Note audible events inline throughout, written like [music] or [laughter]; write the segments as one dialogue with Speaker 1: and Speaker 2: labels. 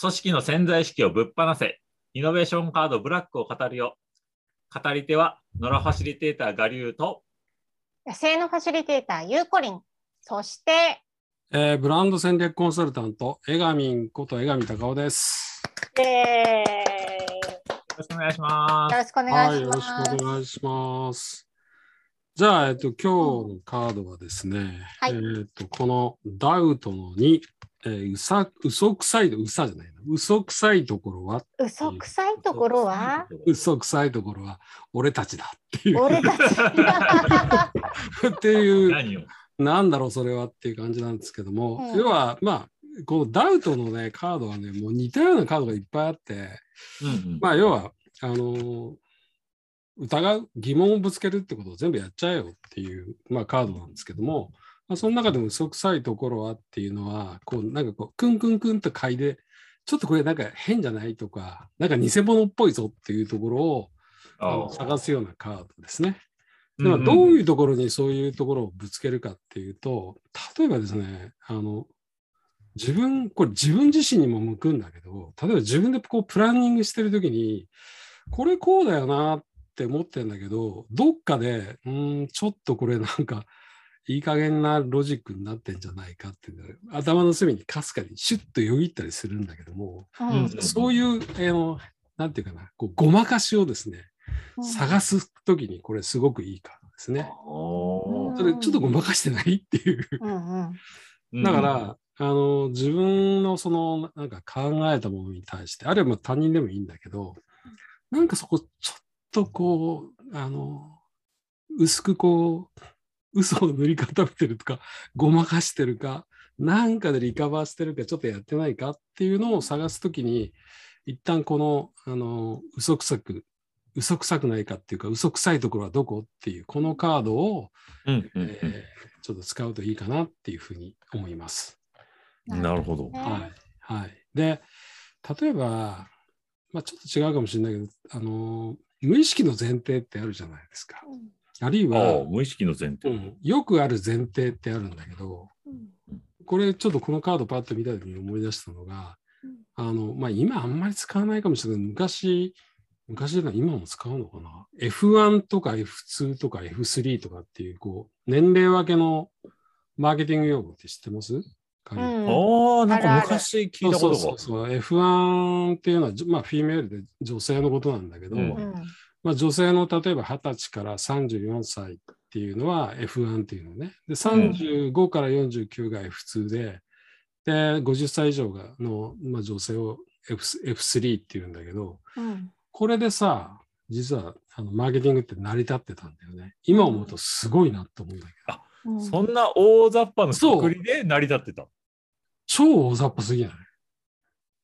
Speaker 1: 組織の潜在意識をぶっ放せ、イノベーションカードブラックを語るよ。語り手は、野良ファシリテーター我流と、
Speaker 2: 野生のファシリテーターゆうこりん。そして、
Speaker 3: えーブランド戦略コンサルタント、江上こと江上隆夫です。
Speaker 2: え
Speaker 1: よろしくお願いしま
Speaker 2: ー、よろしくお願いします。
Speaker 3: はい、よろしくお願いします。じゃあ、えっと、今日のカードはですね、
Speaker 2: はい
Speaker 3: えっと、このダウトの2、えーうさ、嘘くさい、うさじゃないな、嘘くさいところは、
Speaker 2: 嘘くさいところは、
Speaker 3: 嘘くさいところ。は、俺たちだっていう、
Speaker 2: 俺たち。
Speaker 3: っていう、なんだろう、それはっていう感じなんですけども、
Speaker 2: うん。
Speaker 3: 要は、まあ、このダウトのね、カードはね、もう似たようなカードがいっぱいあって、
Speaker 1: うんうん。
Speaker 3: まあ、要は、あのー疑う、疑問をぶつけるってことを全部やっちゃえよっていう、まあ、カードなんですけども、まあ、その中でも嘘くさいところはっていうのは、こう、なんかこう、クンクンクンと嗅いで、ちょっとこれなんか変じゃないとか、なんか偽物っぽいぞっていうところをあの
Speaker 1: あ
Speaker 3: 探すようなカードですね。
Speaker 1: ー
Speaker 3: ではどう
Speaker 1: うん
Speaker 3: いうところにそういうところをぶつけるかっていうと、例えばですね、あの、自分、これ自分自身にも向くんだけど、例えば自分でこうプランニングしてるときに、これこうだよなって思ってるんだけど、どっかで、うーん、ちょっとこれなんか、いい加減なロジックになってんじゃないかっていう頭の隅にかすかにシュッとよぎったりするんだけども、
Speaker 2: うん。
Speaker 3: そういう、あの、なんていうかな、こうごまかしをですね、探すときにこれすごくいいカードですね。ちょっとごまかしてないっていう。
Speaker 2: うんうん。
Speaker 3: だから、あの、自分のその、なんか考えたものに対して、あるいはまあ他人でもいいんだけど、なんかそこちょっとこう、あの、薄くこう、嘘を塗り固めてるとか、ごまかしてるか、なんかでリカバーしてるか、ちょっとやってないかっていうのを探すときに、一旦この、あの、嘘くさく、嘘くさくないかっていうか、嘘くさいところはどこっていう、このカードを、
Speaker 1: うんうんうん
Speaker 3: えーちょっと使うといいかなっていうふうに思います。
Speaker 1: なるほど。
Speaker 2: ね
Speaker 3: はい。はい。で、例えば、まあ、ちょっと違うかもしれないけど、あのー無意識の前提ってあるじゃないですか。あるいは、
Speaker 1: 無意識の前提。
Speaker 3: うん、よくある前提ってあるんだけど、これちょっとこのカードパッと見た時に思い出したのが、あの、まあ、今あんまり使わないかもしれない。けど、昔、昔でない今も使うのかな ?F1 とか F2 とか F3 とかっていう、こう、年齢分けのマーケティング用語って知ってます、
Speaker 1: ああ、なんか昔聞いた
Speaker 3: そう
Speaker 1: ことが。
Speaker 3: そうそうそう F1 っていうのは、じまあ、フィメールで女性のことなんだけど、
Speaker 1: うん。
Speaker 2: うん
Speaker 3: まあ、女性の例えば20歳から34歳っていうのは F1 っていうのね。で、35から49が F2 で、で、50歳以上がの、まあ、女性を F F3 っていうんだけど、
Speaker 2: うん
Speaker 3: これでさ、実はあのマーケティングって成り立ってたんだよね。今思うとすごいなと思うんだけど、
Speaker 2: うん
Speaker 1: そんな大雑把な作りで成り立ってた。
Speaker 3: 超大雑把すぎない？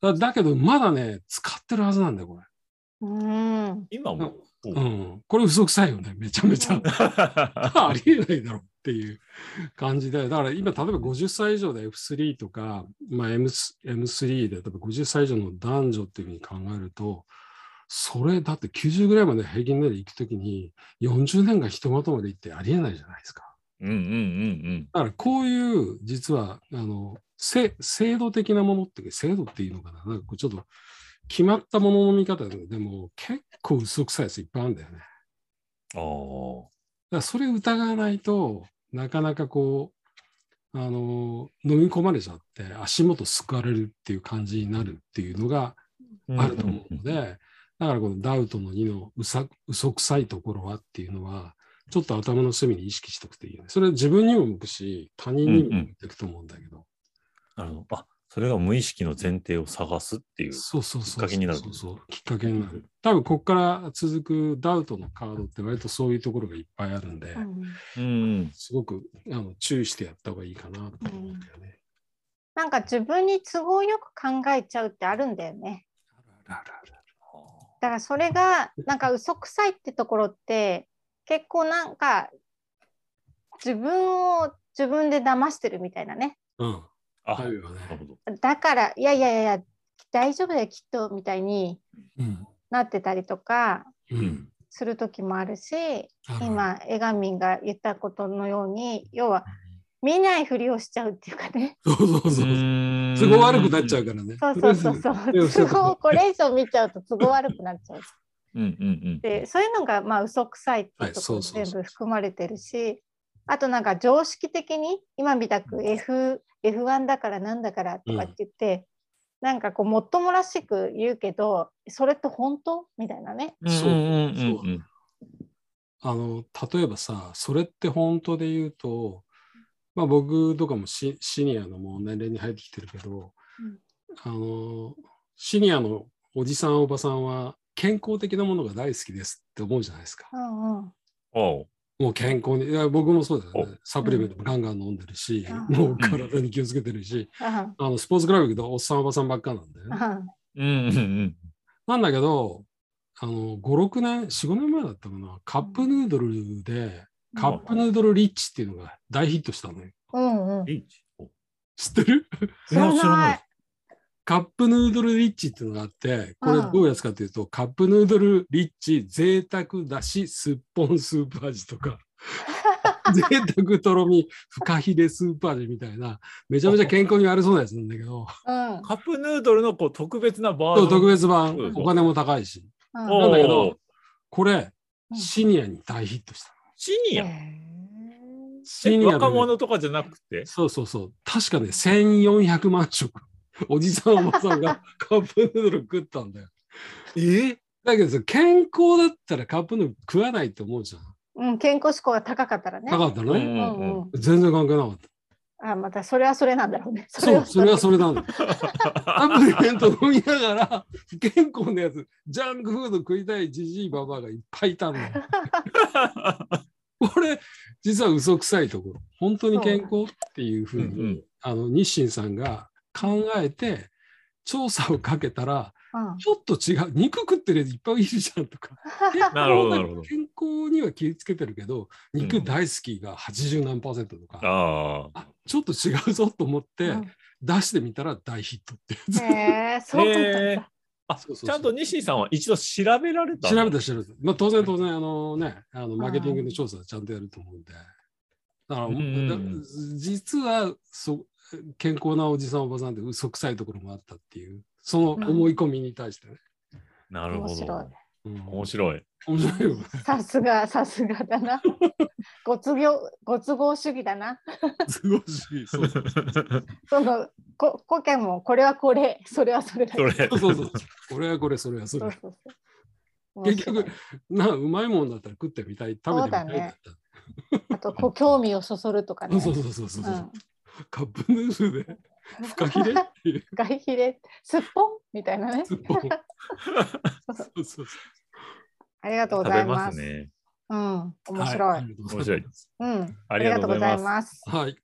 Speaker 3: だだけど、まだね、使ってるはずなんだよ、これ。
Speaker 2: うん
Speaker 1: 今も。
Speaker 3: うん。これ嘘くさいよね、めちゃめちゃ。[laughs] ありえないだろうっていう感じで、だから今、例えば50歳以上で F3 とか、まあ、M M3 で、例えば50歳以上の男女っていうふうに考えると、それだって90ぐらいまで平均年齢行くときに、40年がひとまとまりってありえないじゃないですか。
Speaker 1: うんうんうん
Speaker 3: だからこういう、実は、あの、せ制度的なものっていうか、制度っていうのかな、なんかこうちょっと決まったものの見方ででも結構嘘くさいやついっぱいあるんだよね。
Speaker 1: うん。あ
Speaker 3: だからそれ疑わないとなかなかこう、あの、飲み込まれちゃって足元すくわれるっていう感じになるっていうのが
Speaker 1: あ。
Speaker 3: あると思うので、だからこのダウトの2のうさ嘘くさいところはっていうのは、ちょっと頭の隅に意識しておくといいよね。それ自分にも向くし、他人にも向いていくと思うんだけど。
Speaker 1: なるほど。あ、それが無意識の前提を探すっていう。
Speaker 3: そうそうそう。
Speaker 1: きっかけになる
Speaker 3: そうそうきっかけになる。多分ここから続くダウトのカードって割とそういうところがいっぱいあるんで、
Speaker 1: うん。
Speaker 3: すごくあの注意してやった方がいいかなと思うんだよね。
Speaker 2: なんか自分に都合よく考えちゃうってあるんだよね。
Speaker 3: あるあるある
Speaker 2: だからそれがなんか嘘くさいってところって結構なんか自分を自分で騙してるみたいなね。
Speaker 3: うん。
Speaker 1: あ、
Speaker 3: あるよね
Speaker 1: なるほど。
Speaker 2: だからいやいやいや大丈夫だよきっとみたいに
Speaker 3: うん。
Speaker 2: なってたりとか
Speaker 3: うん。
Speaker 2: する時もあるし
Speaker 3: ある
Speaker 2: 今江上が言ったことのように要は見ないふりをしちゃうっていうかね。
Speaker 3: そうそうそう。都合悪くなっちゃうからね。
Speaker 2: そうそうそうそう。都合これ以上見ちゃうと都合悪くなっちゃう。
Speaker 1: うんうんうん。
Speaker 2: でそういうのがまあ嘘くさいっていうところ
Speaker 3: はいそうそうそう
Speaker 2: 全部含まれてるし、あとなんか常識的に今みたく F F1 だからなんだからとかって言って、なんかこうもっともらしく言うけどそれって本当みたいなね。
Speaker 3: そう
Speaker 1: うんうんうん。
Speaker 3: あの例えばさそれって本当で言うと、まあ、僕とかもシシニアのもう年齢に入ってきてるけど、あのシニアのおじさんおばさんは健康的なものが大好きですって思うじゃないですか。
Speaker 2: うんうん。
Speaker 1: おう
Speaker 3: もう健康にいや僕もそうだよね
Speaker 1: お
Speaker 3: サプリメントもガンガン飲んでるし、
Speaker 2: うん
Speaker 3: もう体に気をつけてるし、
Speaker 2: うん
Speaker 3: あのスポーツクラブ行くとおっさんおばさんばっかなんだよね。
Speaker 2: うん。
Speaker 3: なんだけど、あの、5、6年、4、5年前だったかな、カップヌードルで、カップヌードルリッチっていうのが大ヒットしたのよ。
Speaker 2: うんうん。
Speaker 1: リーチ？お
Speaker 3: 知ってる？
Speaker 2: 知ら
Speaker 1: な
Speaker 2: い。
Speaker 3: カップヌードルリッチっていうのがあって、これ
Speaker 2: うん
Speaker 3: どういうやつかというと、カップヌードルリッチ贅沢だし、すっぽんスープ味とか、[laughs] 贅沢とろみフカヒレスープ味みたいな、めちゃめちゃ健康に悪そうなやつなんだけど、
Speaker 2: うん。
Speaker 1: カップヌードルのこう特別なバージョン。
Speaker 3: 特別版お金も高いし。
Speaker 2: うん
Speaker 1: お
Speaker 3: なんだけ
Speaker 1: お
Speaker 3: ど、これ、
Speaker 2: うん
Speaker 3: シニアに大ヒットしたの。
Speaker 1: シニア？
Speaker 3: シニア
Speaker 1: 若者とかじゃなくて？
Speaker 3: そうそうそう。確かね、1400万食。おじさんおばさんが [laughs] カップヌードル食ったんだよ。
Speaker 1: え？
Speaker 3: だけどさ、健康だったらカップヌードル食わないって思うじゃん。
Speaker 2: ーうん、健康志向が高かったらね。
Speaker 3: 高かったのね。
Speaker 1: うん
Speaker 2: うんうん。
Speaker 3: 全然関係なかった。
Speaker 2: あ、またそれはそれなんだろうね。
Speaker 3: そう、それはそ
Speaker 2: れ
Speaker 3: れなんだよ。[laughs] サプリメント飲みながら、不健康なやつ、ジャンクフード食いたいじじいばばあがいっぱいいたんだよ。[laughs] これ、実は嘘くさいところ。本当に健康っていうふうに、
Speaker 1: うんうん
Speaker 3: あの日清さんが考えて、調査をかけたら、
Speaker 2: うん
Speaker 3: ちょっと違う、肉食ってるやついっぱいいるじゃんとか。[laughs] 健康には気をつけてるけど、肉大好きが80何パーセントとか、
Speaker 1: ああ。
Speaker 3: あちょっと違うぞと思って、
Speaker 2: うん
Speaker 3: 出してみたら大ヒットってやつ。
Speaker 2: へえ、そうなん
Speaker 1: へ
Speaker 2: だ。
Speaker 1: あ、
Speaker 3: そうそう
Speaker 1: ちゃんと西井さんは一度調べられた
Speaker 3: 調べ
Speaker 1: た。
Speaker 3: た調べた。まあ当然当然、あのね、あのマーケティングの調査はちゃんとやると思うんで。だから、実はそ健康なおじさんおばさんで嘘くさいところもあったっていう、その思い込みに対してね。
Speaker 1: なるほ
Speaker 2: 面白い
Speaker 1: ど。。
Speaker 3: うん
Speaker 1: 面白い。
Speaker 3: 面白いよね。
Speaker 2: さすが、さすがだな。[laughs] ご都合、ご都合主義だな。
Speaker 3: すごいし。そうそう [laughs]
Speaker 2: その、こ、こけも、これはこれ、それはそれだ。
Speaker 1: それ。
Speaker 3: そうそう。これはこれ、それはそれ
Speaker 2: そう。そうそう。
Speaker 3: 結局なうまいもんだったら食ってみたい、食べてみたいだった。
Speaker 2: あと、こう興味をそそるとかね。[laughs]
Speaker 3: そうそうそうそうそう、
Speaker 2: うん
Speaker 3: カップヌードルでフカヒレっていう。
Speaker 2: 外ヒレ、すっぽんみたいなね。
Speaker 3: そうそうそう [laughs]
Speaker 2: ありがとうございま。
Speaker 1: ますすね。
Speaker 2: うん、面
Speaker 3: は
Speaker 2: 白い。
Speaker 3: ありがとうござ
Speaker 1: 面白い
Speaker 3: ます
Speaker 2: うん、
Speaker 1: ありがとうございます
Speaker 2: ありがとうございます。
Speaker 3: はい。